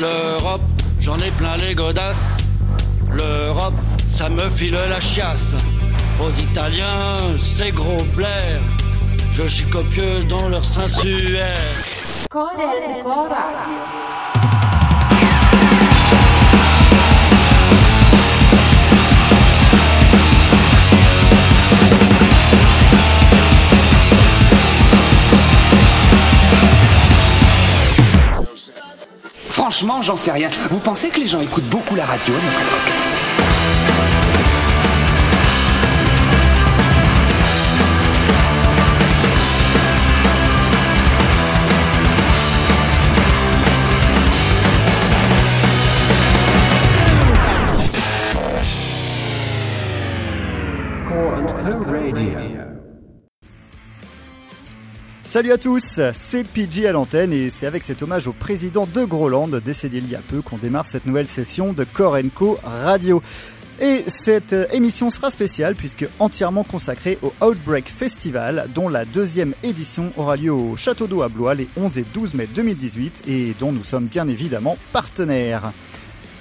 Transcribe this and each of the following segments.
L'Europe, j'en ai plein les godasses. L'Europe, ça me file la chiasse. Aux Italiens, c'est gros blaire. Je suis copieux dans leur sensuaire. Franchement, j'en sais rien. Vous pensez que les gens écoutent beaucoup la radio à notre époque? Salut à tous, c'est PG à l'antenne et c'est avec cet hommage au président de Groland, décédé il y a peu, qu'on démarre cette nouvelle session de Korenko Radio. Et cette émission sera spéciale puisque entièrement consacrée au Outbreak Festival dont la deuxième édition aura lieu au Château d'eau à Blois les 11 et 12 mai 2018 et dont nous sommes bien évidemment partenaires.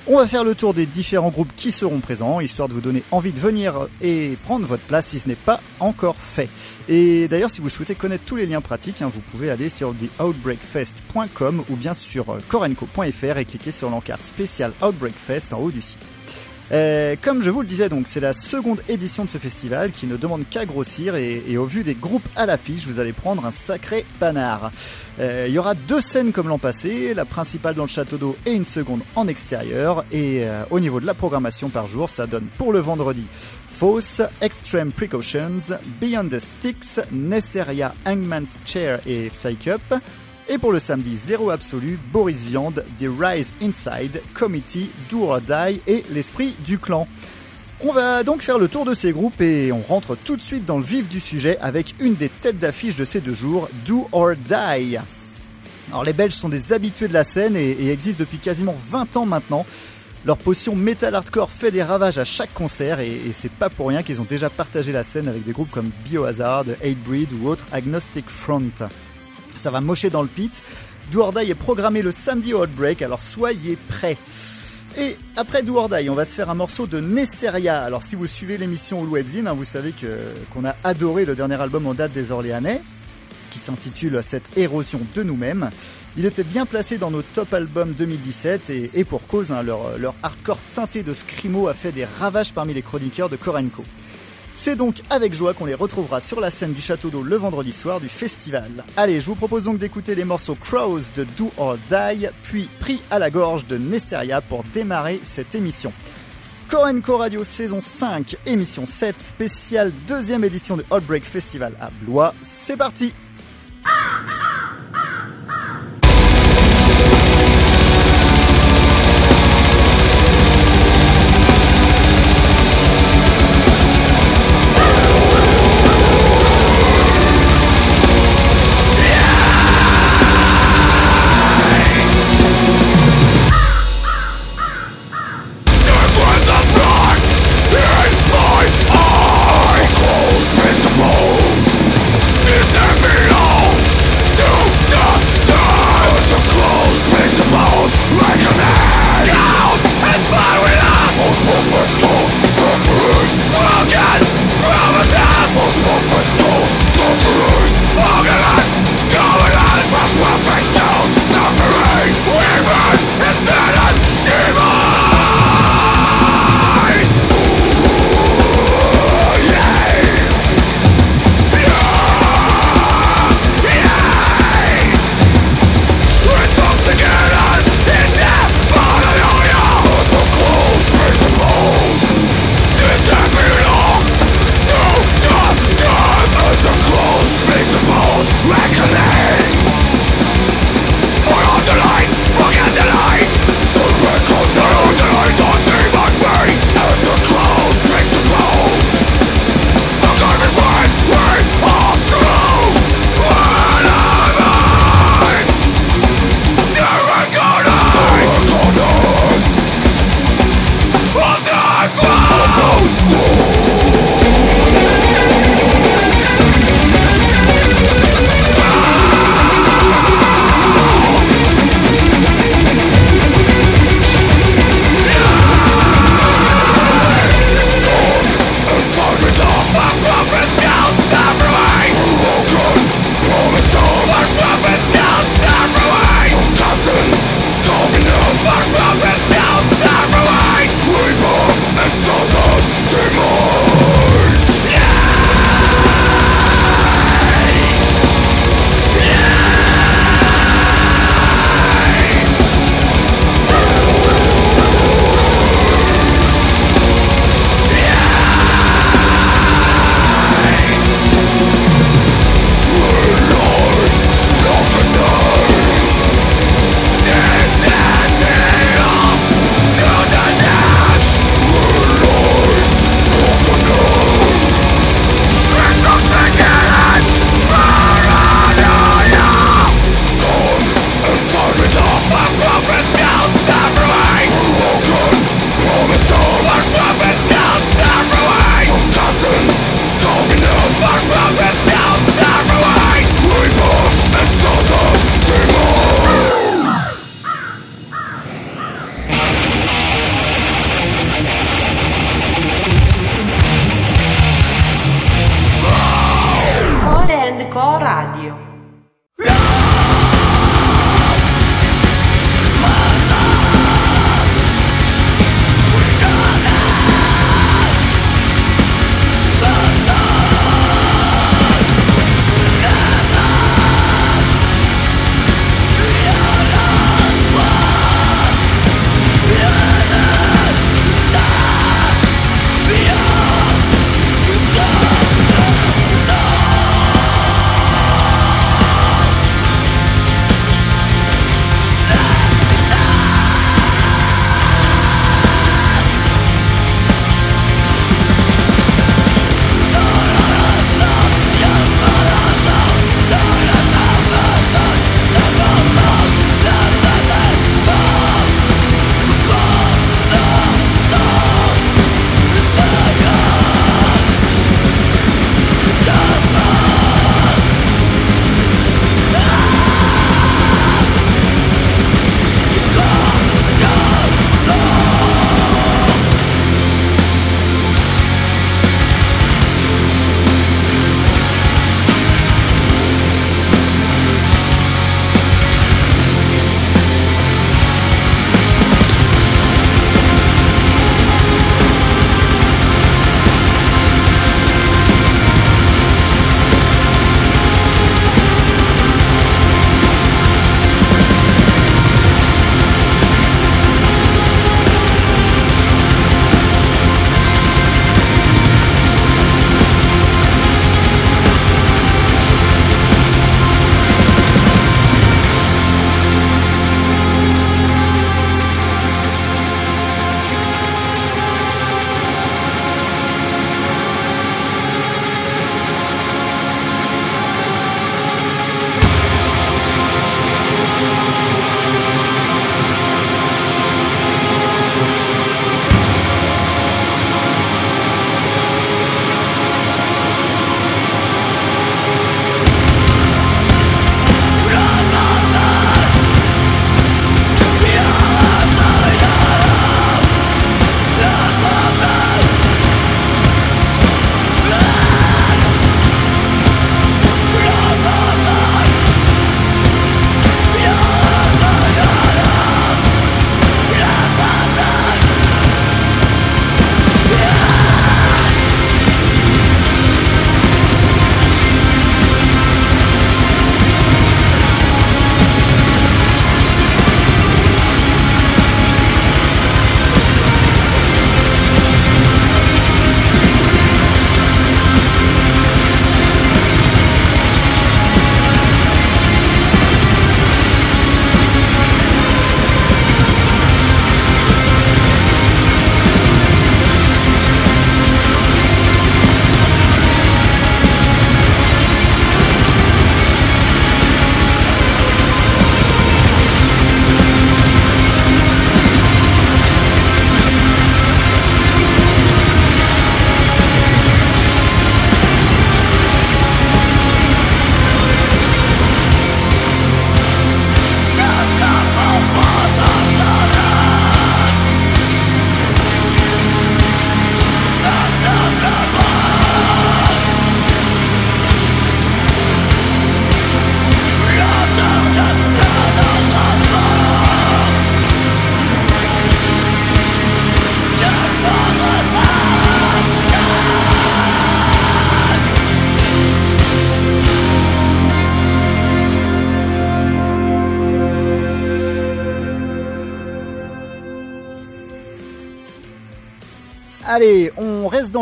On va faire le tour des différents groupes qui seront présents, histoire de vous donner envie de venir et prendre votre place si ce n'est pas encore fait. Et d'ailleurs, si vous souhaitez connaître tous les liens pratiques, hein, vous pouvez aller sur theoutbreakfest.com ou bien sur corenco.fr et cliquer sur l'encart spécial Outbreak Fest en haut du site. Euh, comme je vous le disais donc, c'est la seconde édition de ce festival qui ne demande qu'à grossir et, et, au vu des groupes à l'affiche, vous allez prendre un sacré panard. Euh, il y aura deux scènes comme l'an passé, la principale dans le château d'eau et une seconde en extérieur. Et euh, au niveau de la programmation par jour, ça donne pour le vendredi Fausse, Extreme Precautions, Beyond the Sticks, Nesseria, Hangman's Chair et Psych Up. Et pour le samedi, zéro absolu, Boris Viande, The Rise Inside, Committee, Do or Die et l'esprit du clan. On va donc faire le tour de ces groupes et on rentre tout de suite dans le vif du sujet avec une des têtes d'affiche de ces deux jours, Do or Die. Alors les Belges sont des habitués de la scène et, existent depuis quasiment 20 ans maintenant. Leur potion metal hardcore fait des ravages à chaque concert et, et c'est pas pour rien qu'ils ont déjà partagé la scène avec des groupes comme Biohazard, Hatebreed ou autres Agnostic Front. Ça va mocher dans le pit. Do est programmé le samedi au Outbreak, alors soyez prêts. Et après Do on va se faire un morceau de Nesseria. Alors si vous suivez l'émission All Webzine, hein, vous savez que qu'on a adoré le dernier album en date des Orléanais, qui s'intitule Cette érosion de nous-mêmes. Il était bien placé dans nos top albums 2017 et, pour cause, hein, leur, leur hardcore teinté de screamo a fait des ravages parmi les chroniqueurs de Korenko. C'est donc avec joie qu'on les retrouvera sur la scène du Château d'eau le vendredi soir du festival. Allez, je vous propose donc d'écouter les morceaux Crows de Do or Die, puis Pris à la gorge de Nesseria pour démarrer cette émission. Korenko Radio saison 5, émission 7, spéciale deuxième édition de Outbreak Festival à Blois. C'est parti!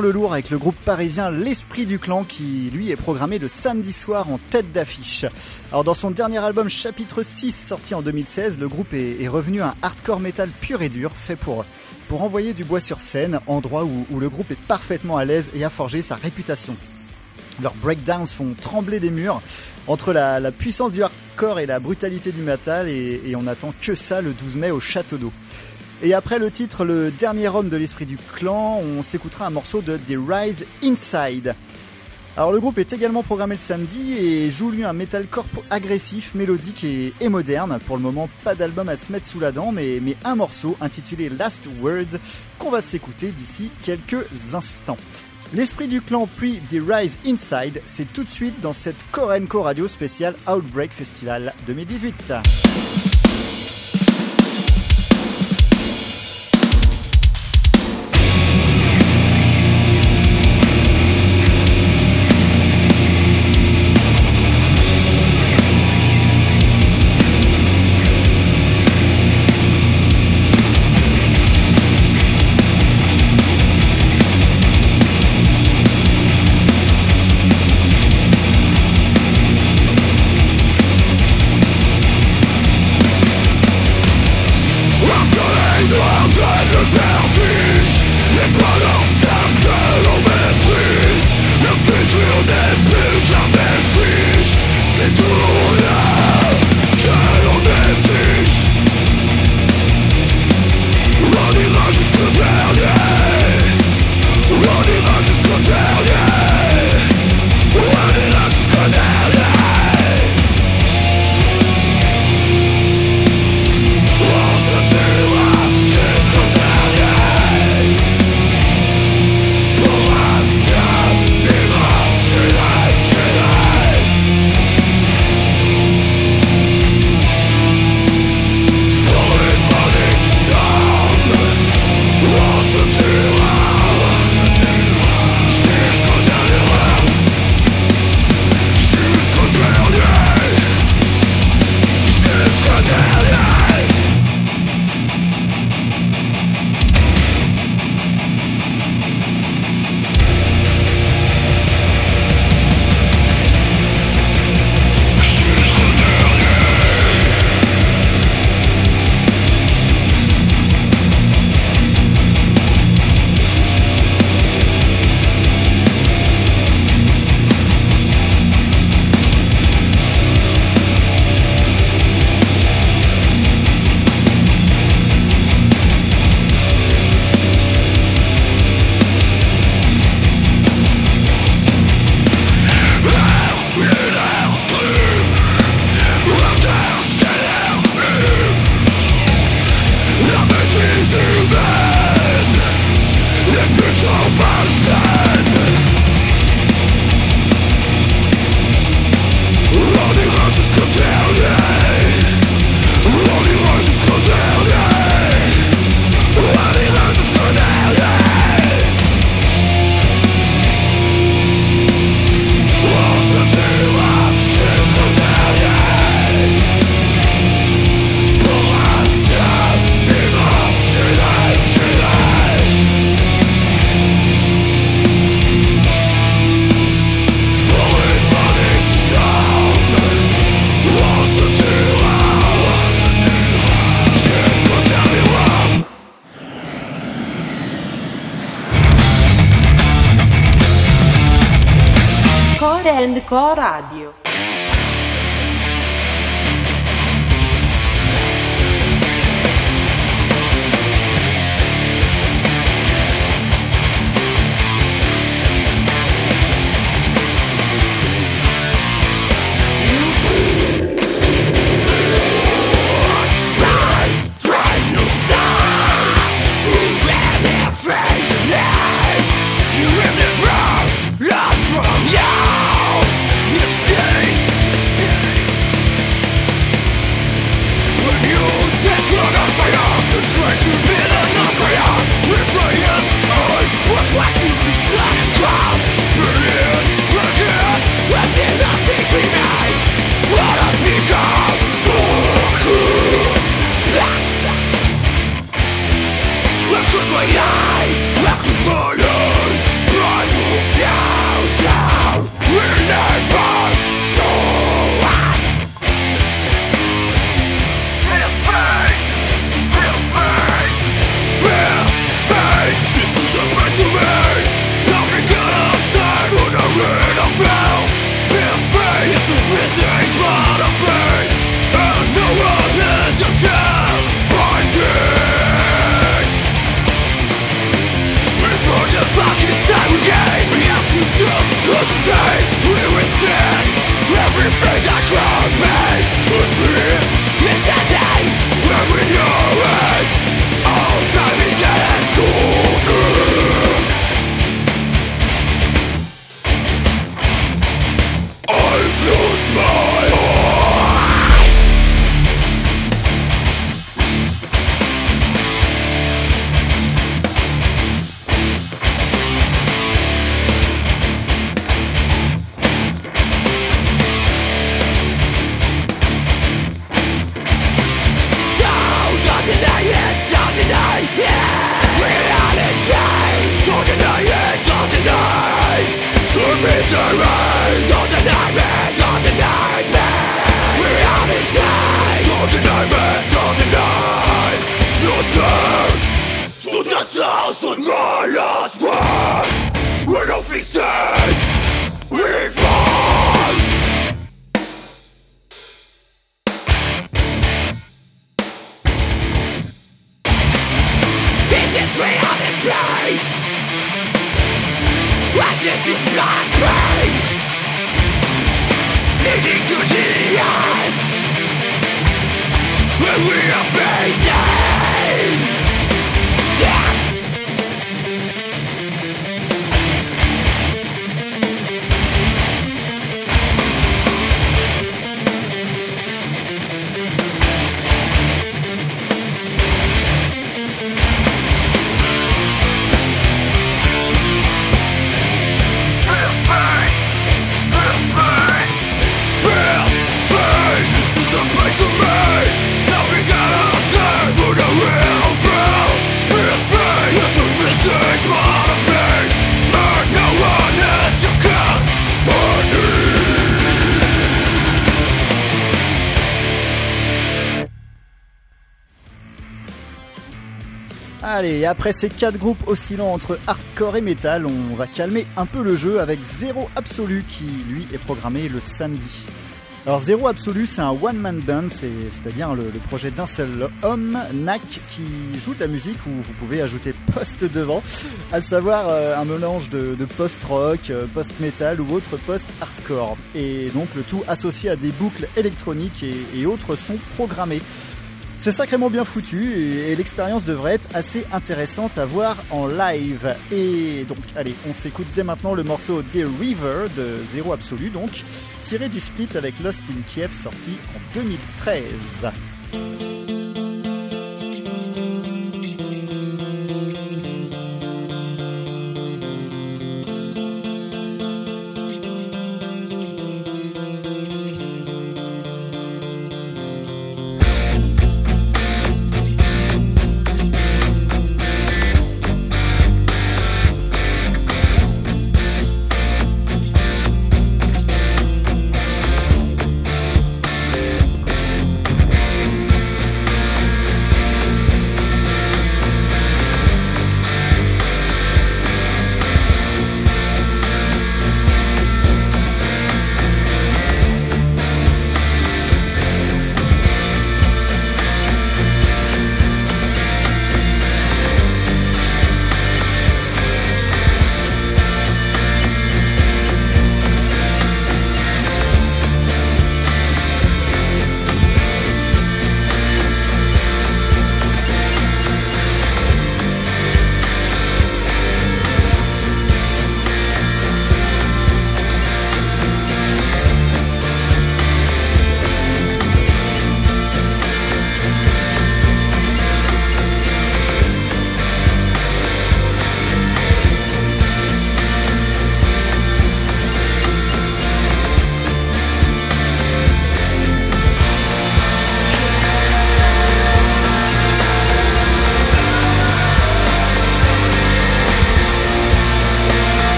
Le lourd avec le groupe parisien L'Esprit du Clan qui, lui, est programmé le samedi soir en tête d'affiche. Alors, dans son dernier album Chapitre 6, sorti en 2016, le groupe est, revenu à un hardcore metal pur et dur, fait pour, pour envoyer du bois sur scène, endroit où, où le groupe est parfaitement à l'aise et a forgé sa réputation. Leurs breakdowns font trembler les murs entre la, puissance du hardcore et la brutalité du metal et, et on attend que ça le 12 mai au Château d'Eau. Et après le titre Le dernier homme de l'esprit du clan, on s'écoutera un morceau de The Rise Inside. Alors le groupe est également programmé le samedi et joue lui un metalcore agressif, mélodique et, moderne. Pour le moment, pas d'album à se mettre sous la dent, mais, mais un morceau intitulé Last Words qu'on va s'écouter d'ici quelques instants. L'esprit du clan puis The Rise Inside, c'est tout de suite dans cette Korenko Radio spéciale Outbreak Festival 2018. Allez, après ces quatre groupes oscillant entre hardcore et metal, on va calmer un peu le jeu avec Zéro Absolu qui, lui, est programmé le samedi. Alors Zéro Absolu, c'est un one-man band, c'est- c'est-à-dire le, projet d'un seul homme, Nak, qui joue de la musique où vous pouvez ajouter post devant, à savoir euh, un mélange de, post-rock, euh, post-metal ou autre post-hardcore. Et donc le tout associé à des boucles électroniques et, et autres sons programmés. C'est sacrément bien foutu et, l'expérience devrait être assez intéressante à voir en live. Et donc, allez, on s'écoute dès maintenant le morceau Dear River de Zéro Absolu, donc tiré du split avec Lost in Kiev sorti en 2013.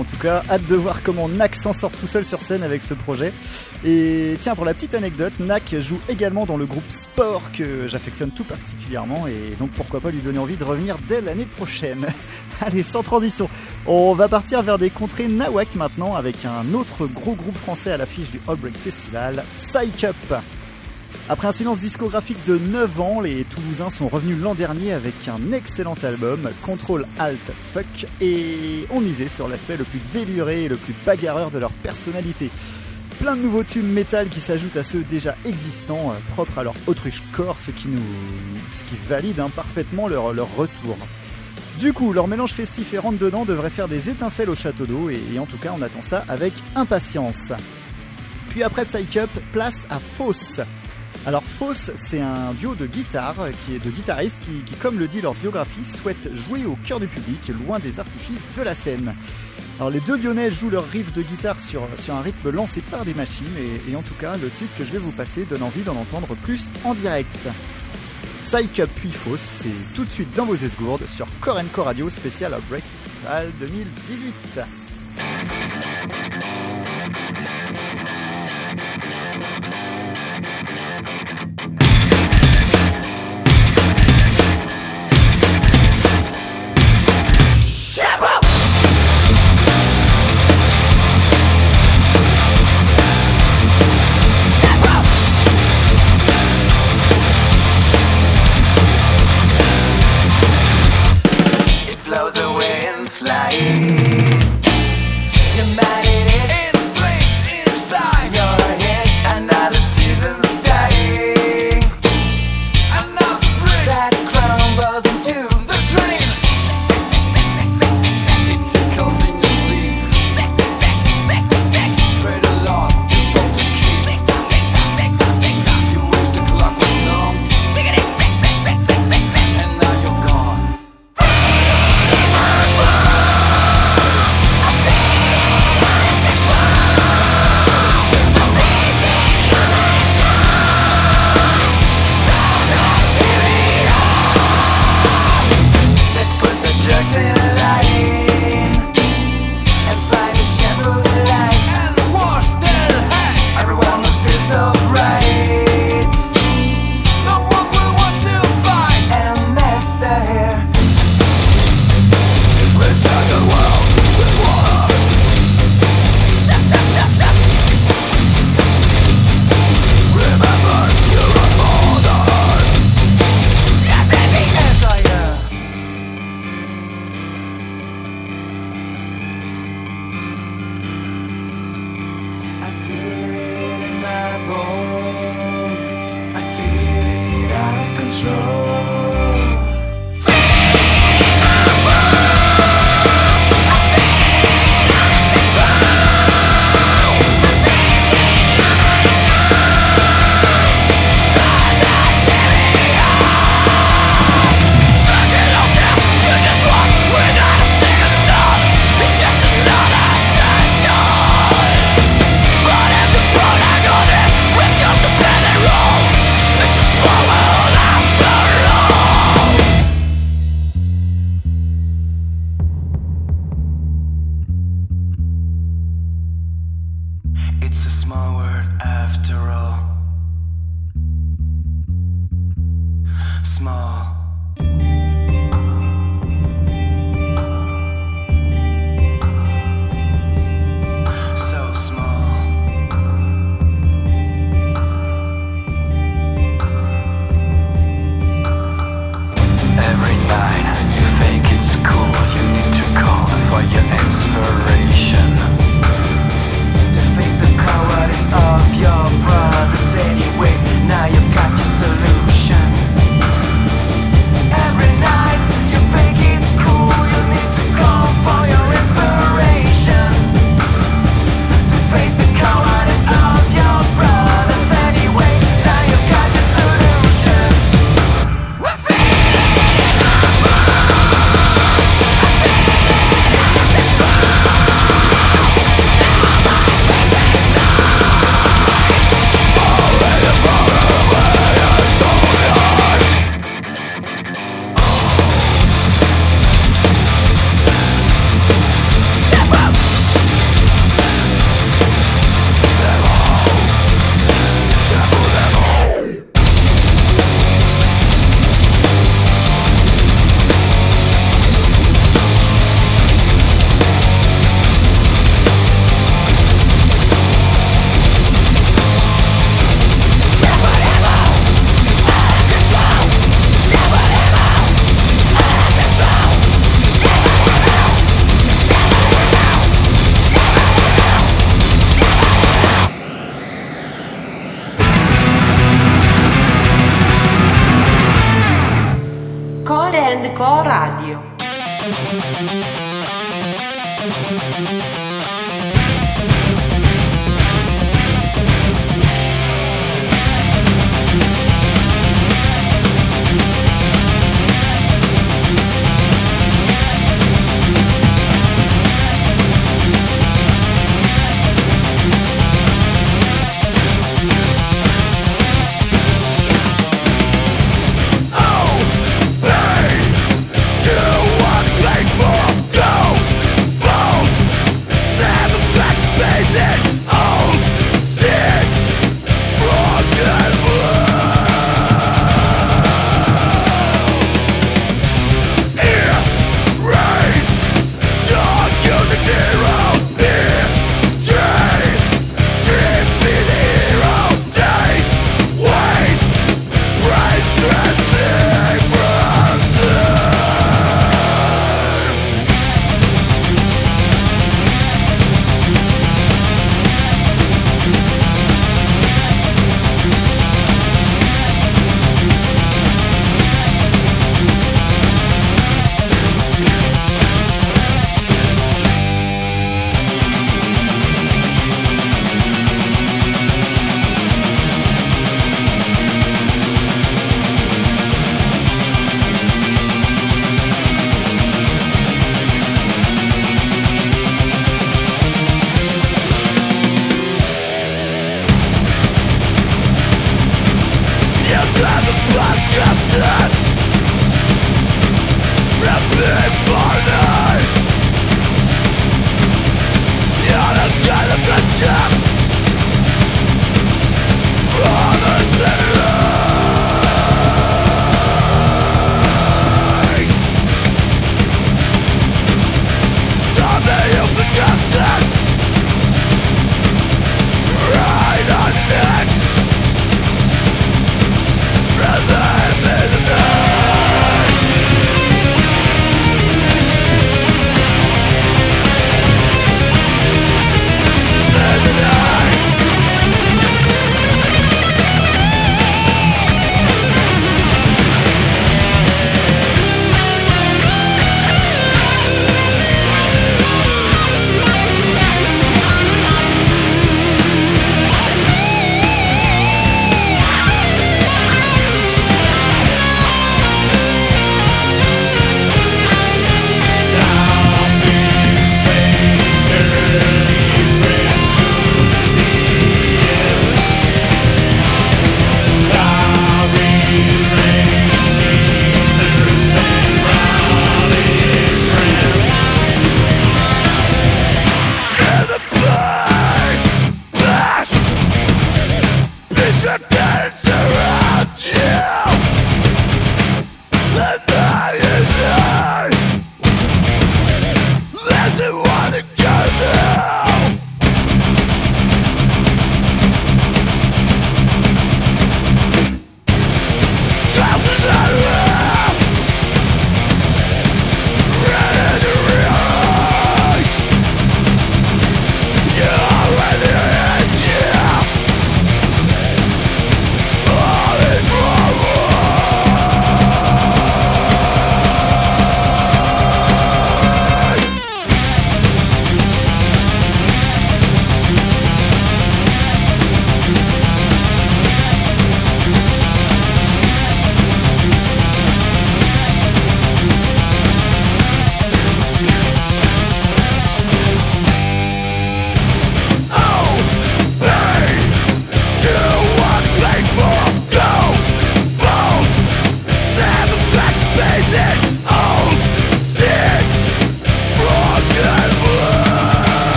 En tout cas. Hâte de voir comment Nak s'en sort tout seul sur scène avec ce projet. Et tiens, pour la petite anecdote, Nak joue également dans le groupe Sport que j'affectionne tout particulièrement et donc pourquoi pas lui donner envie de revenir dès l'année prochaine. Allez, sans transition, on va partir vers des contrées nawak maintenant avec un autre gros groupe français à l'affiche du Outbreak Festival, Psych Up. Après un silence discographique de 9 ans, les Toulousains sont revenus l'an dernier avec un excellent album, Control Alt Fuck, et ont misé sur l'aspect le plus déluré et le plus bagarreur de leur personnalité. Plein de nouveaux tubes métal qui s'ajoutent à ceux déjà existants, euh, propres à leur autruche corps, ce qui, nous, ce qui valide parfaitement leur, leur retour. Du coup, leur mélange festif et rentre dedans devrait faire des étincelles au château d'eau, et, en tout cas, on attend ça avec impatience. Puis après Psych Up, place à Fausse. Alors Fausse, c'est un duo de guitare, qui est de guitaristes qui, comme le dit leur biographie, souhaitent jouer au cœur du public, loin des artifices de la scène. Alors les deux Lyonnais jouent leur riff de guitare sur, sur un rythme lancé par des machines, et, en tout cas, le titre que je vais vous passer donne envie d'en entendre plus en direct. Psych Up puis Fausse, c'est tout de suite dans vos esgourdes sur Core Co Radio spécial Outbreak Festival 2018.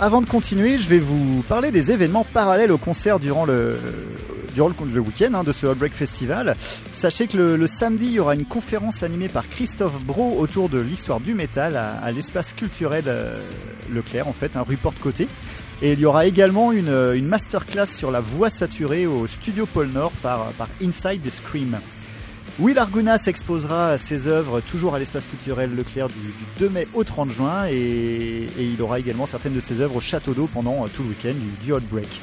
Avant de continuer, je vais vous parler des événements parallèles au concert durant le, durant le, week-end hein, de ce Outbreak Festival. Sachez que le, le samedi, il y aura une conférence animée par Christophe Bro autour de l'histoire du métal à, à l'espace culturel euh, Leclerc, en fait, un rue Porte-Côté. Et il y aura également une, une masterclass sur la voix saturée au studio Pôle Nord par, par Inside the Scream. Will Arguna s'exposera ses œuvres toujours à l'espace culturel Leclerc du, du 2 mai au 30 juin et, il aura également certaines de ses œuvres au Château d'eau pendant euh, tout le week-end du, du Outbreak.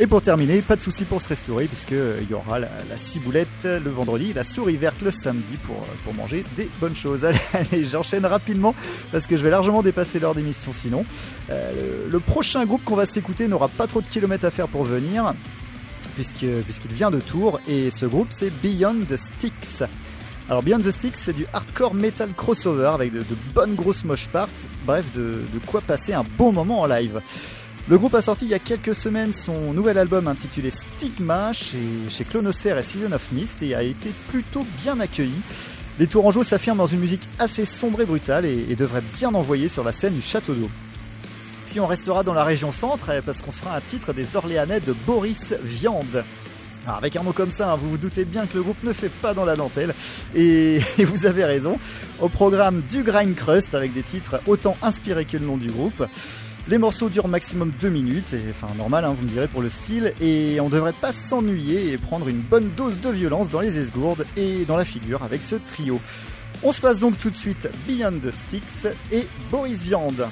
Et pour terminer, pas de souci pour se restaurer puisque euh, y aura la, ciboulette le vendredi, la souris verte le samedi pour, euh, manger des bonnes choses. Allez, j'enchaîne rapidement parce que je vais largement dépasser l'heure d'émission sinon. Le prochain groupe qu'on va s'écouter n'aura pas trop de kilomètres à faire pour venir puisqu'il vient de Tours et ce groupe c'est Beyond the Sticks. Alors Beyond the Sticks c'est du hardcore metal crossover avec de, bonnes grosses moche parts, bref de, quoi passer un bon moment en live. Le groupe a sorti il y a quelques semaines son nouvel album intitulé Stigma chez, chez Clonosphere et Season of Mist et a été plutôt bien accueilli. Les Tourangeaux s'affirment dans une musique assez sombre et brutale et devraient bien envoyer sur la scène du Château d'eau. On restera dans la région centre eh, parce qu'on sera un titre des Orléanais de Boris Viande. Alors avec un nom comme ça, hein, vous vous doutez bien que le groupe ne fait pas dans la dentelle. Et, vous avez raison. Au programme du Grind Crust avec des titres autant inspirés que le nom du groupe. Les morceaux durent maximum 2 minutes, enfin normal hein, vous me direz pour le style, et on devrait pas s'ennuyer et prendre une bonne dose de violence dans les esgourdes et dans la figure avec ce trio. On se passe donc tout de suite Beyond the Sticks et Boris Viande.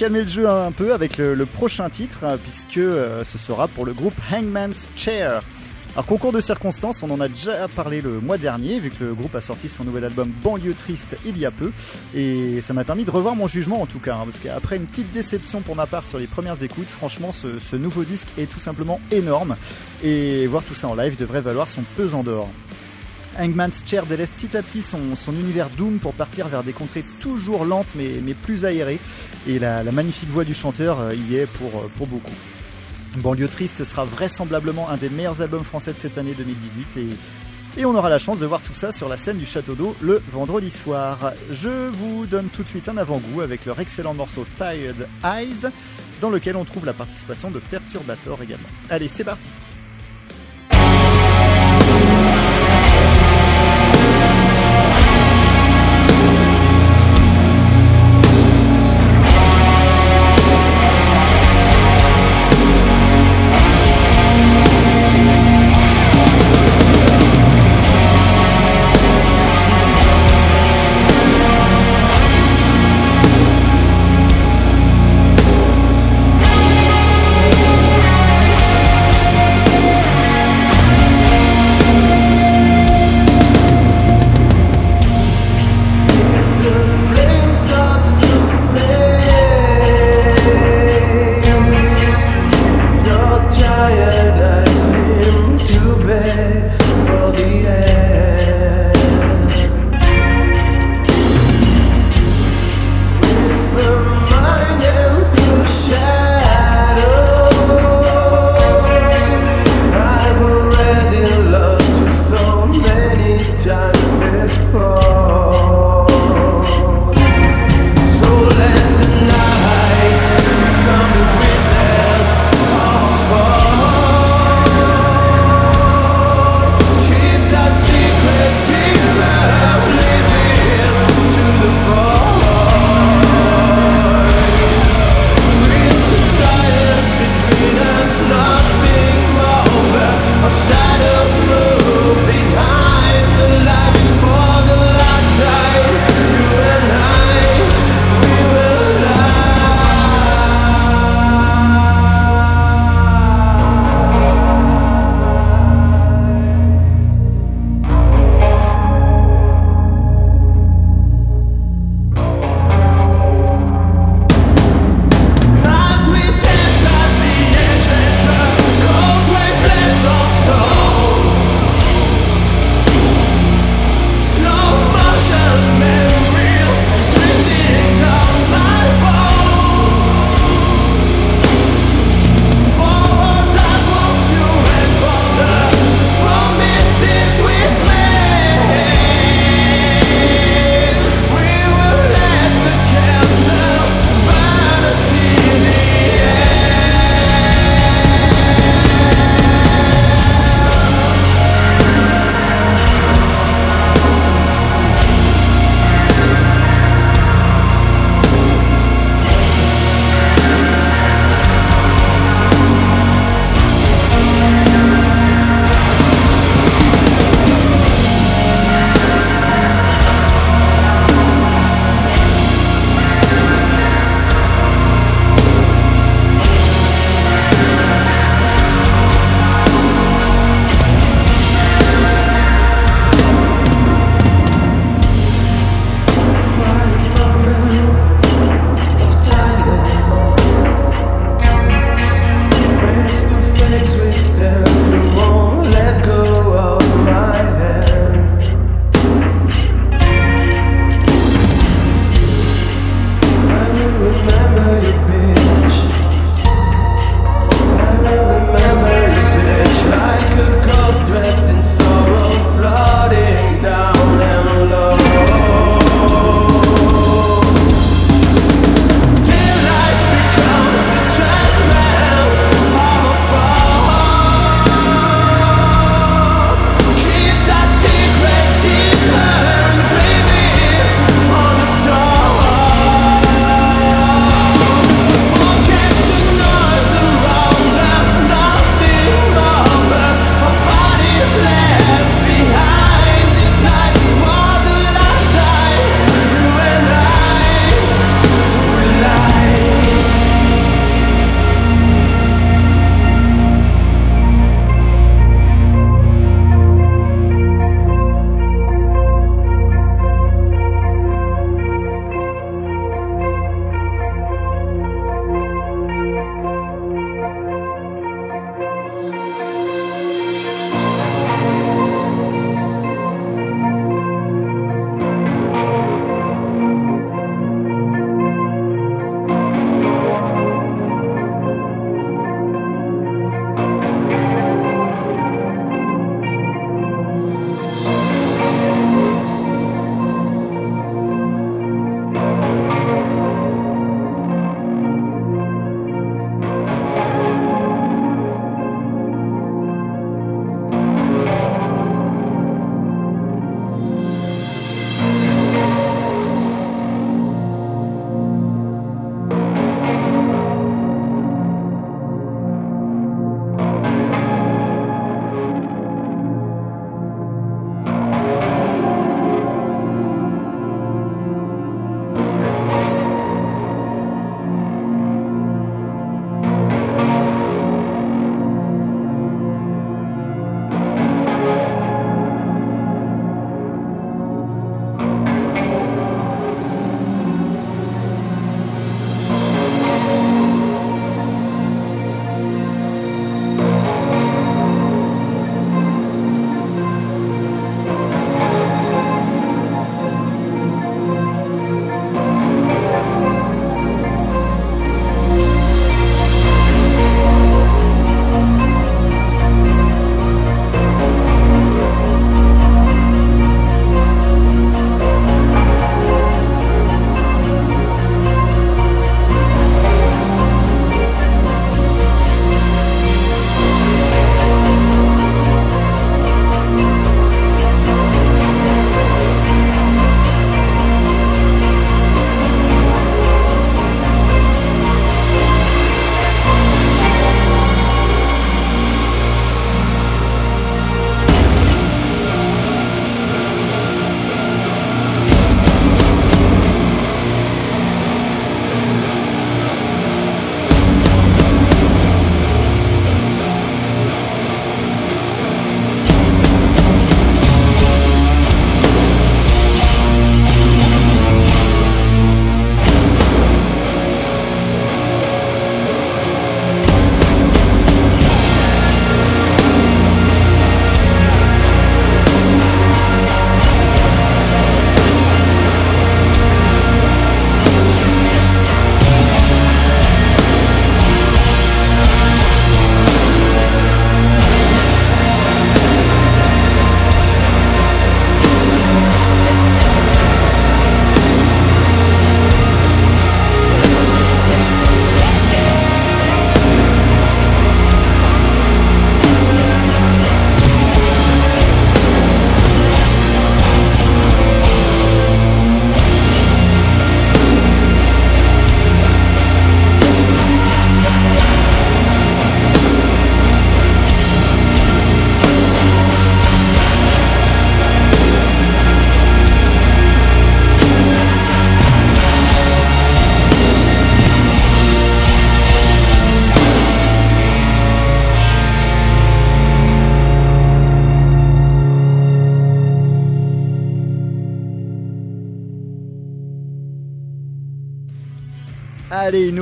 Calmer le jeu un peu avec le, prochain titre, hein, puisque euh, ce sera pour le groupe Hangman's Chair. Alors, concours de circonstances, on en a déjà parlé le mois dernier, vu que le groupe a sorti son nouvel album Banlieue Triste il y a peu, et ça m'a permis de revoir mon jugement en tout cas, hein, parce qu'après une petite déception pour ma part sur les premières écoutes, franchement, ce, ce nouveau disque est tout simplement énorme, et voir tout ça en live devrait valoir son pesant d'or. Hangman's Chair délaisse petit à petit son, univers Doom pour partir vers des contrées toujours lentes mais, plus aérées. Et la, la magnifique voix du chanteur euh, y est pour, euh, pour beaucoup. Banlieue Triste sera vraisemblablement un des meilleurs albums français de cette année 2018 et, et on aura la chance de voir tout ça sur la scène du Château d'Eau le vendredi soir. Je vous donne tout de suite un avant-goût avec leur excellent morceau Tired Eyes dans lequel on trouve la participation de Perturbator également. Allez, c'est parti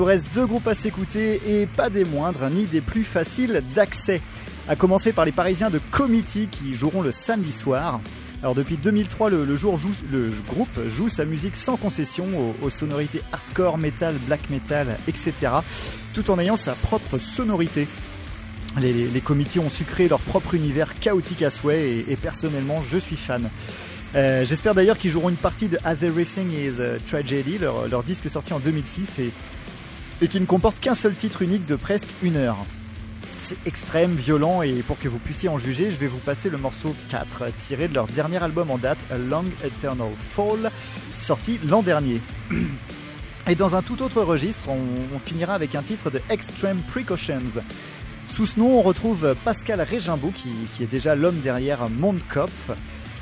reste deux groupes à s'écouter et pas des moindres ni des plus faciles d'accès. À commencer par les Parisiens de Committee qui joueront le samedi soir. Alors depuis 2003, le, groupe joue sa musique sans concession aux, sonorités hardcore, metal, black metal, etc. Tout en ayant sa propre sonorité. Les, les, ont sucré leur propre univers chaotique à souhait et, personnellement je suis fan. Euh, J'espère d'ailleurs qu'ils joueront une partie de As Everything is a Tragedy, leur, disque sorti en 2006 et, et qui ne comporte qu'un seul titre unique de presque une heure. C'est extrême, violent et pour que vous puissiez en juger, je vais vous passer le morceau 4 tiré de leur dernier album en date, A Long Eternal Fall, sorti l'an dernier. Et dans un tout autre registre, on, finira avec un titre de Extreme Precautions. Sous ce nom, on retrouve Pascal Régimbaud, qui, qui est déjà l'homme derrière Mondkopf.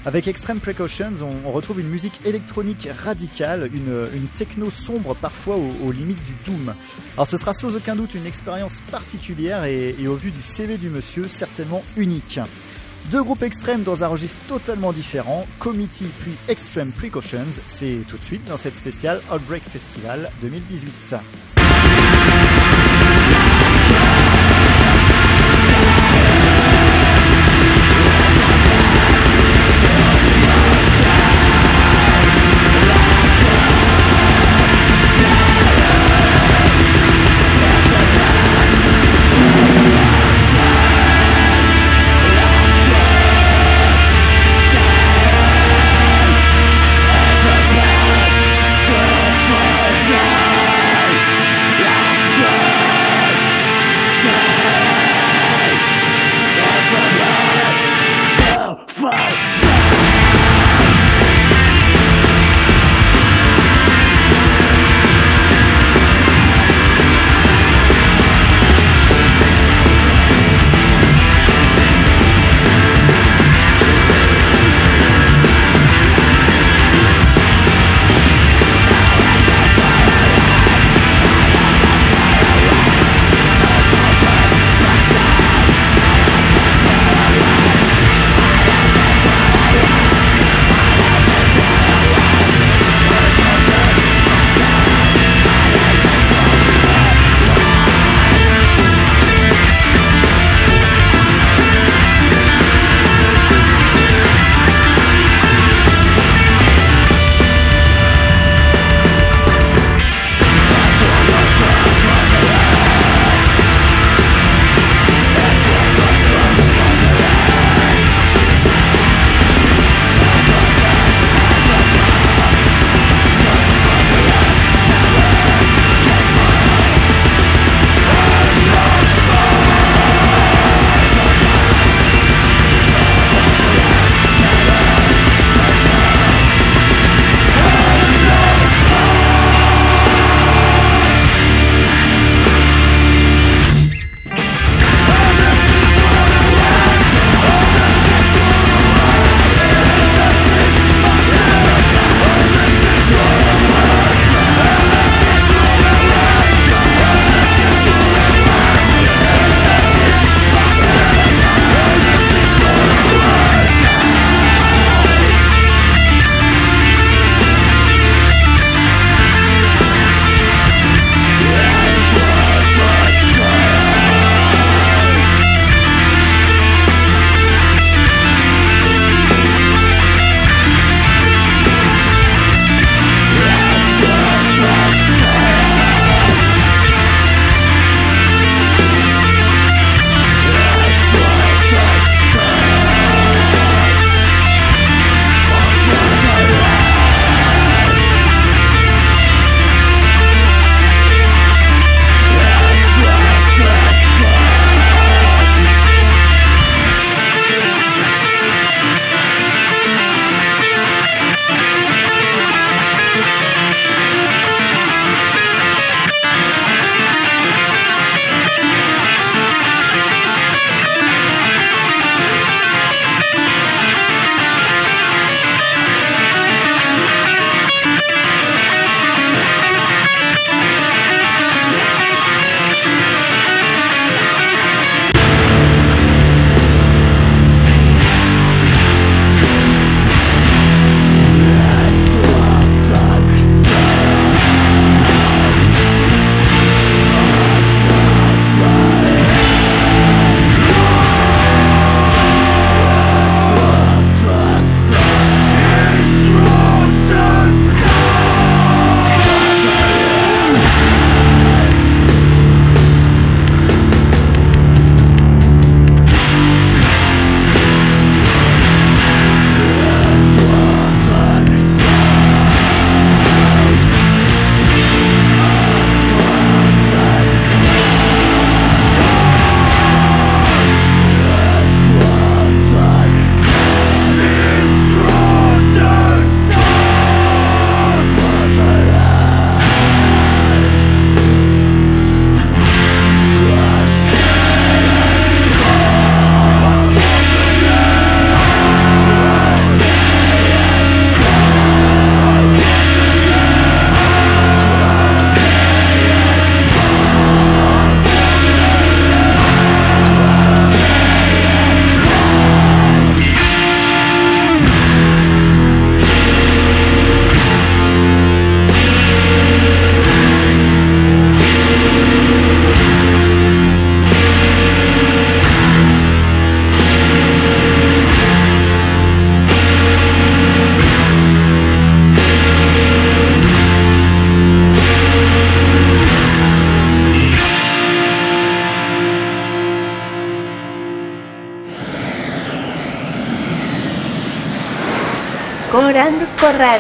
Avec Extreme Precautions, on, retrouve une musique électronique radicale, une, techno sombre parfois aux, aux limites du doom. Alors ce sera sans aucun doute une expérience particulière et, et au vu du CV du monsieur, certainement unique. Deux groupes extrêmes dans un registre totalement différent, Committee puis Extreme Precautions, c'est tout de suite dans cette spéciale Outbreak Festival 2018.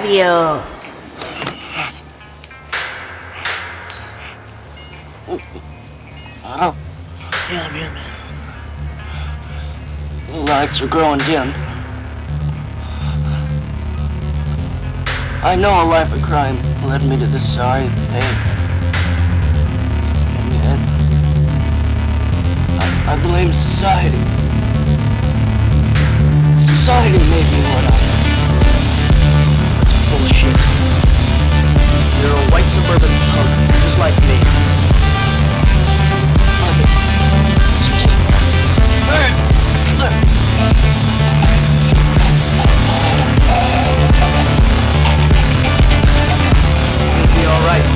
Radio. Oh. Yeah, I'm here, man. The lights are growing dim. I know a life of crime led me to this sorry fate. And yet, I, I blame society. Society made me what I am. It's bullshit. You're a white suburban punk, just like me. It'll be alright.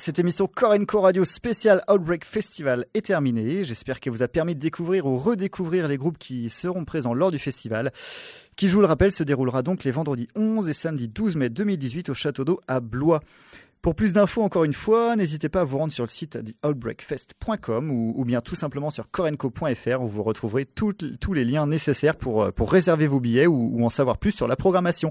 Cette émission Corenco Radio spéciale Outbreak Festival est terminée. J'espère qu'elle vous a permis de découvrir ou redécouvrir les groupes qui seront présents lors du festival, qui, je vous le rappelle, se déroulera donc les vendredis 11 et samedi 12 mai 2018 au Château d'Eau à Blois. Pour plus d'infos, encore une fois, n'hésitez pas à vous rendre sur le site theoutbreakfest.com ou, bien tout simplement sur corenco.fr où vous retrouverez tous les liens nécessaires pour, euh, réserver vos billets ou en savoir plus sur la programmation.